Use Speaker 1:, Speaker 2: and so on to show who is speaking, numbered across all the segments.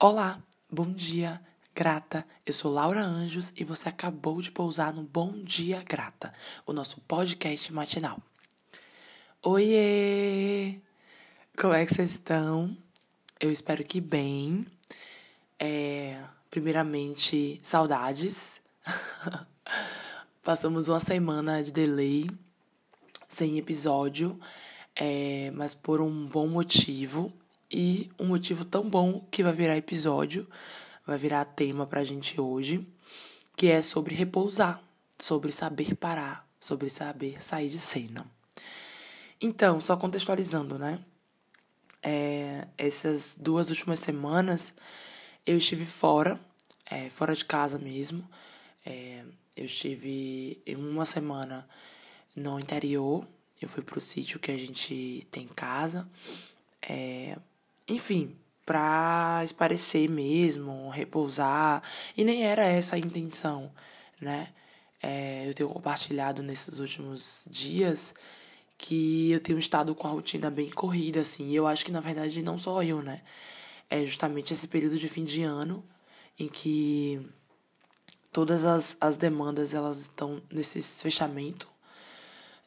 Speaker 1: Olá, bom dia, grata. Eu sou Laura Anjos e você acabou de pousar no Bom Dia Grata, o nosso podcast matinal. Oiê! Como é que vocês estão? Eu espero que bem. É, primeiramente, saudades. Passamos uma semana de delay, sem episódio, é, mas por um bom motivo e um motivo tão bom que vai virar episódio, vai virar tema pra gente hoje, que é sobre repousar, sobre saber parar, sobre saber sair de cena. Então, só contextualizando, né? É, essas duas últimas semanas eu estive fora, é, fora de casa mesmo. É, eu estive uma semana no interior. Eu fui pro sítio que a gente tem em casa. É, enfim, pra esparecer mesmo, repousar. E nem era essa a intenção, né? É, eu tenho compartilhado nesses últimos dias que eu tenho estado com a rotina bem corrida, assim. E eu acho que, na verdade, não só eu, né? É justamente esse período de fim de ano em que todas as, as demandas elas estão nesse fechamento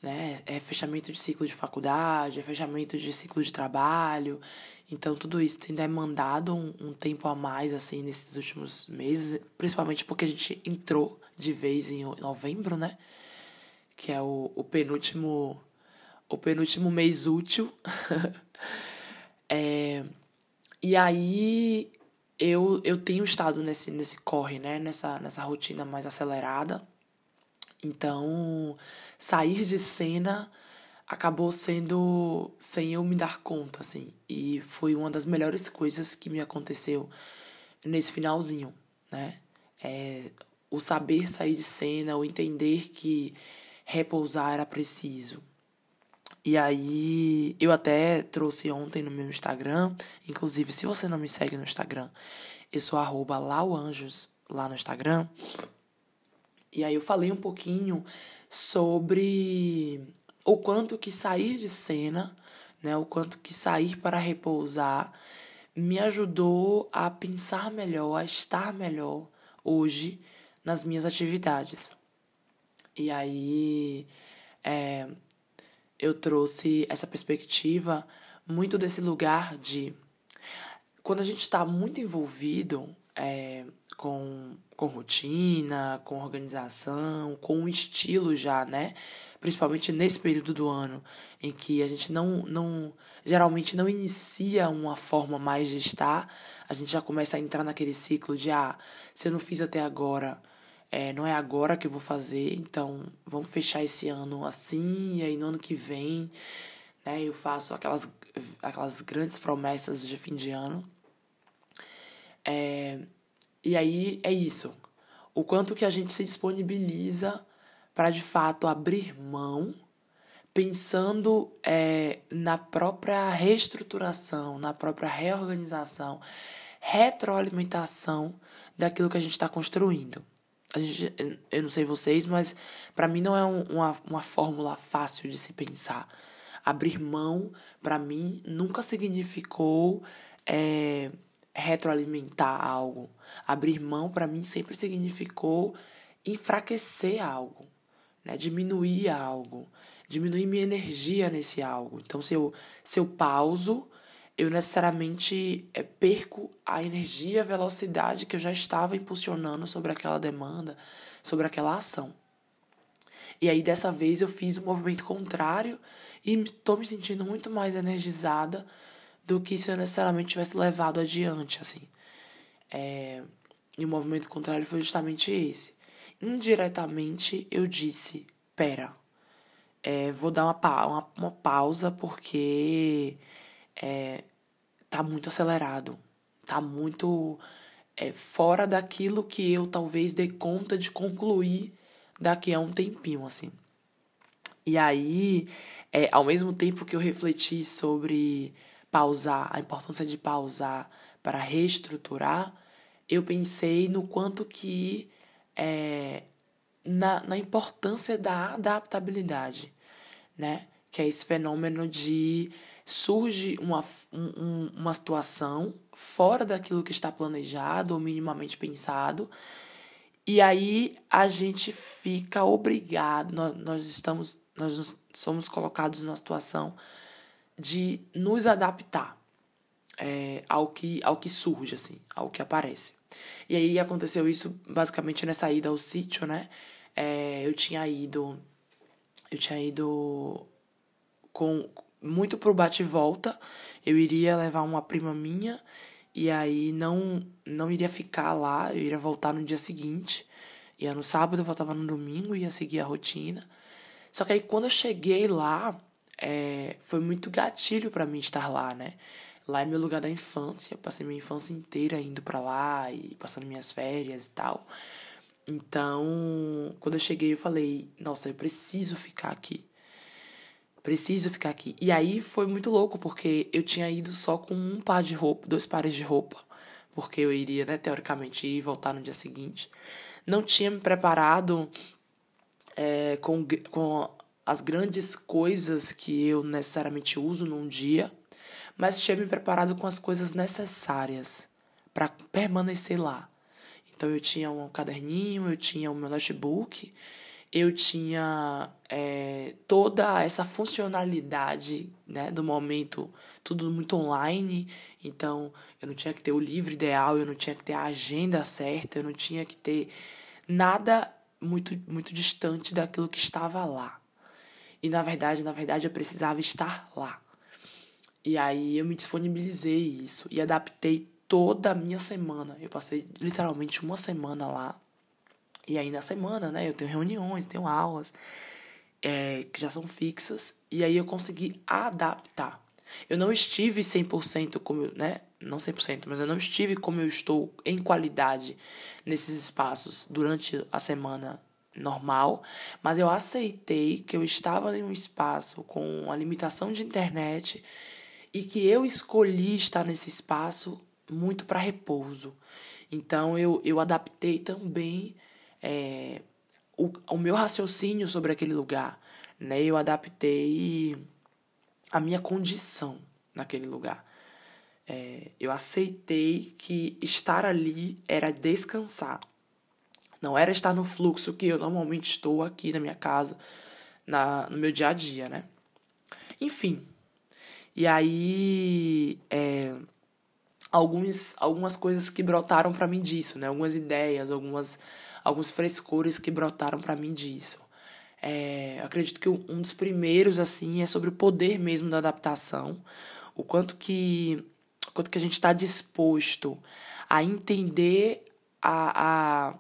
Speaker 1: né? É fechamento de ciclo de faculdade, é fechamento de ciclo de trabalho. Então, tudo isso tem demandado um, um tempo a mais, assim, nesses últimos meses, principalmente porque a gente entrou de vez em novembro, né? Que é o, o penúltimo o penúltimo mês útil. é, e aí eu, eu tenho estado nesse, nesse corre, né? Nessa, nessa rotina mais acelerada. Então, sair de cena acabou sendo sem eu me dar conta, assim. E foi uma das melhores coisas que me aconteceu nesse finalzinho, né? É, o saber sair de cena, o entender que repousar era preciso. E aí, eu até trouxe ontem no meu Instagram, inclusive, se você não me segue no Instagram, eu sou arroba lauanjos lá no Instagram. E aí eu falei um pouquinho sobre o quanto que sair de cena, né, o quanto que sair para repousar me ajudou a pensar melhor, a estar melhor hoje nas minhas atividades. E aí é, eu trouxe essa perspectiva muito desse lugar de quando a gente está muito envolvido é, com, com rotina, com organização, com um estilo já, né? Principalmente nesse período do ano em que a gente não, não geralmente não inicia uma forma mais de estar, a gente já começa a entrar naquele ciclo de ah, se eu não fiz até agora, é, não é agora que eu vou fazer, então vamos fechar esse ano assim, e aí no ano que vem, né, eu faço aquelas, aquelas grandes promessas de fim de ano. É, e aí é isso. O quanto que a gente se disponibiliza para de fato abrir mão, pensando é, na própria reestruturação, na própria reorganização, retroalimentação daquilo que a gente está construindo. A gente, eu não sei vocês, mas para mim não é um, uma, uma fórmula fácil de se pensar. Abrir mão, para mim, nunca significou é, retroalimentar algo. Abrir mão para mim sempre significou enfraquecer algo, né? Diminuir algo, diminuir minha energia nesse algo. Então se eu se eu pauso, eu necessariamente é, perco a energia, a velocidade que eu já estava impulsionando sobre aquela demanda, sobre aquela ação. E aí dessa vez eu fiz o um movimento contrário e estou me sentindo muito mais energizada do que se eu necessariamente tivesse levado adiante, assim. É, e o movimento contrário foi justamente esse. Indiretamente eu disse, pera, é, vou dar uma, pa uma, uma pausa porque é, tá muito acelerado, tá muito é, fora daquilo que eu talvez dê conta de concluir daqui a um tempinho, assim. E aí, é, ao mesmo tempo que eu refleti sobre pausar, a importância de pausar para reestruturar, eu pensei no quanto que é, na, na importância da adaptabilidade, né? Que é esse fenômeno de surge uma, um, uma situação fora daquilo que está planejado ou minimamente pensado, e aí a gente fica obrigado, nós, nós estamos, nós somos colocados numa situação de nos adaptar é, ao, que, ao que surge, assim, ao que aparece. E aí aconteceu isso basicamente nessa ida ao sítio, né? É, eu tinha ido. Eu tinha ido com muito pro bate volta. Eu iria levar uma prima minha e aí não não iria ficar lá, eu iria voltar no dia seguinte. Ia no sábado, eu voltava no domingo, ia seguir a rotina. Só que aí quando eu cheguei lá, é, foi muito gatilho para mim estar lá, né? Lá é meu lugar da infância, passei minha infância inteira indo para lá e passando minhas férias e tal. Então, quando eu cheguei, eu falei: Nossa, eu preciso ficar aqui. Preciso ficar aqui. E aí foi muito louco, porque eu tinha ido só com um par de roupa, dois pares de roupa, porque eu iria, né, teoricamente, ir voltar no dia seguinte. Não tinha me preparado é, com, com as grandes coisas que eu necessariamente uso num dia mas me preparado com as coisas necessárias para permanecer lá. Então eu tinha um caderninho, eu tinha o meu notebook, eu tinha é, toda essa funcionalidade né, do momento, tudo muito online. Então eu não tinha que ter o livro ideal, eu não tinha que ter a agenda certa, eu não tinha que ter nada muito, muito distante daquilo que estava lá. E na verdade, na verdade, eu precisava estar lá. E aí eu me disponibilizei isso e adaptei toda a minha semana. Eu passei literalmente uma semana lá. E aí na semana, né, eu tenho reuniões, tenho aulas é, que já são fixas. E aí eu consegui adaptar. Eu não estive 100% como, né, não 100%, mas eu não estive como eu estou em qualidade nesses espaços durante a semana normal, mas eu aceitei que eu estava em um espaço com a limitação de internet e que eu escolhi estar nesse espaço muito para repouso. Então eu, eu adaptei também é, o, o meu raciocínio sobre aquele lugar. Né? Eu adaptei a minha condição naquele lugar. É, eu aceitei que estar ali era descansar. Não era estar no fluxo que eu normalmente estou aqui na minha casa, na, no meu dia a dia, né? Enfim, e aí, é, alguns, algumas coisas que brotaram para mim disso, né? Algumas ideias, algumas, alguns frescores que brotaram para mim disso. É, acredito que um dos primeiros, assim, é sobre o poder mesmo da adaptação. O quanto que, o quanto que a gente está disposto a entender a, a,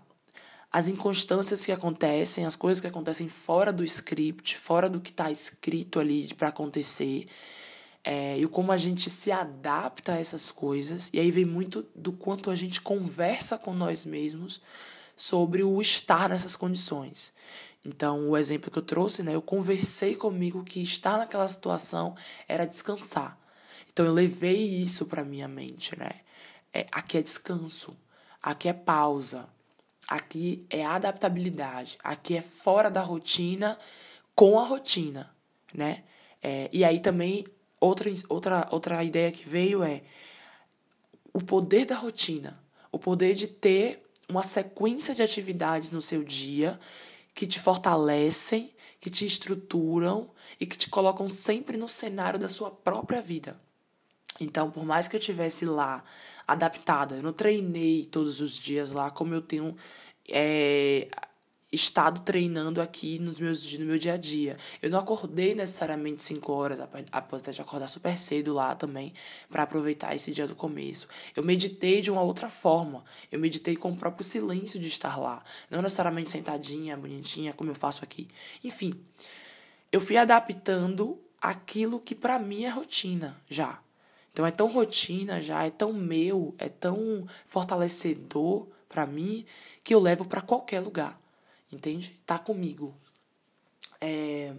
Speaker 1: as inconstâncias que acontecem, as coisas que acontecem fora do script, fora do que está escrito ali para acontecer é, e como a gente se adapta a essas coisas. E aí vem muito do quanto a gente conversa com nós mesmos sobre o estar nessas condições. Então, o exemplo que eu trouxe, né, eu conversei comigo que estar naquela situação era descansar. Então, eu levei isso para minha mente, né? É, aqui é descanso, aqui é pausa, aqui é adaptabilidade, aqui é fora da rotina com a rotina, né? É, e aí também Outra, outra, outra ideia que veio é o poder da rotina, o poder de ter uma sequência de atividades no seu dia que te fortalecem, que te estruturam e que te colocam sempre no cenário da sua própria vida. Então, por mais que eu tivesse lá adaptada, eu não treinei todos os dias lá como eu tenho é, estado treinando aqui nos meus, no meu dia a dia. Eu não acordei necessariamente 5 horas, apesar de acordar super cedo lá também, para aproveitar esse dia do começo. Eu meditei de uma outra forma. Eu meditei com o próprio silêncio de estar lá. Não necessariamente sentadinha, bonitinha, como eu faço aqui. Enfim, eu fui adaptando aquilo que para mim é rotina já. Então é tão rotina já, é tão meu, é tão fortalecedor para mim que eu levo para qualquer lugar entende? Tá comigo. É,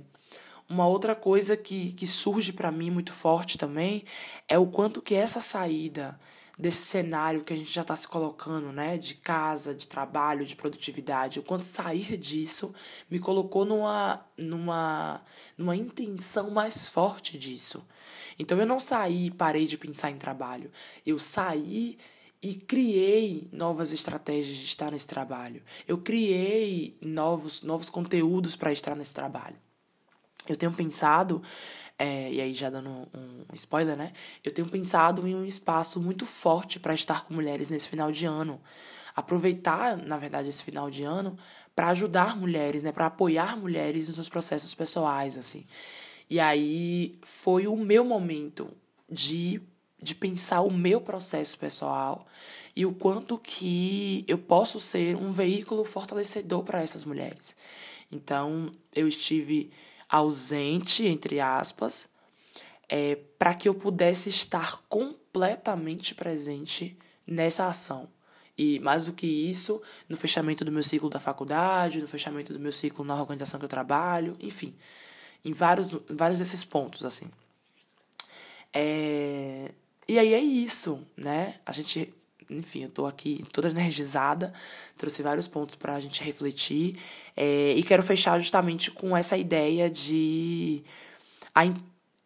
Speaker 1: uma outra coisa que, que surge para mim muito forte também é o quanto que essa saída desse cenário que a gente já está se colocando, né? De casa, de trabalho, de produtividade. O quanto sair disso me colocou numa, numa, numa intenção mais forte disso. Então eu não saí e parei de pensar em trabalho. Eu saí e criei novas estratégias de estar nesse trabalho. Eu criei novos, novos conteúdos para estar nesse trabalho. Eu tenho pensado, é, e aí já dando um, spoiler, né? Eu tenho pensado em um espaço muito forte para estar com mulheres nesse final de ano. Aproveitar, na verdade, esse final de ano para ajudar mulheres, né? Para apoiar mulheres nos seus processos pessoais, assim. E aí foi o meu momento de de pensar o meu processo pessoal e o quanto que eu posso ser um veículo fortalecedor para essas mulheres. Então, eu estive ausente, entre aspas, é, para que eu pudesse estar completamente presente nessa ação. E mais do que isso, no fechamento do meu ciclo da faculdade, no fechamento do meu ciclo na organização que eu trabalho, enfim, em vários, vários desses pontos, assim. É, e aí é isso, né? A gente, enfim, eu tô aqui toda energizada, trouxe vários pontos pra gente refletir. É, e quero fechar justamente com essa ideia de. A,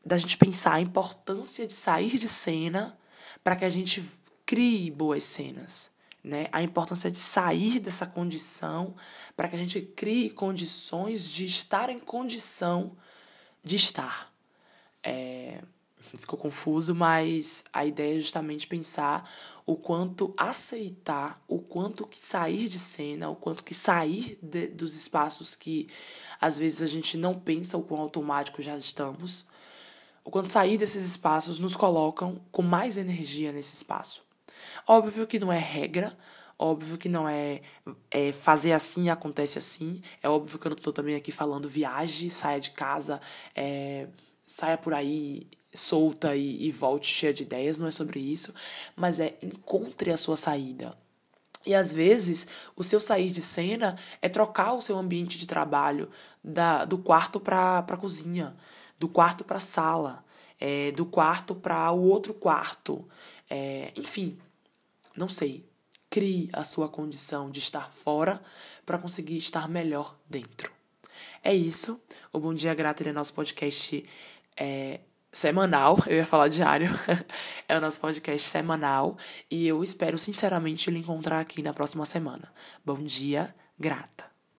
Speaker 1: da gente pensar a importância de sair de cena para que a gente crie boas cenas. Né? A importância de sair dessa condição para que a gente crie condições de estar em condição de estar. É, ficou confuso, mas a ideia é justamente pensar o quanto aceitar, o quanto que sair de cena, o quanto que sair de, dos espaços que às vezes a gente não pensa o quão automático já estamos, o quanto sair desses espaços nos colocam com mais energia nesse espaço. Óbvio que não é regra, óbvio que não é, é fazer assim acontece assim, é óbvio que eu não estou também aqui falando viaje, saia de casa, é, saia por aí solta e, e volte cheia de ideias, não é sobre isso, mas é encontre a sua saída. E às vezes, o seu sair de cena é trocar o seu ambiente de trabalho da, do quarto para a cozinha, do quarto para a sala, é, do quarto para o outro quarto. É, enfim, não sei. Crie a sua condição de estar fora para conseguir estar melhor dentro. É isso. O Bom Dia Grata é nosso podcast é, semanal, eu ia falar diário, é o nosso podcast semanal e eu espero sinceramente lhe encontrar aqui na próxima semana. Bom dia, grata.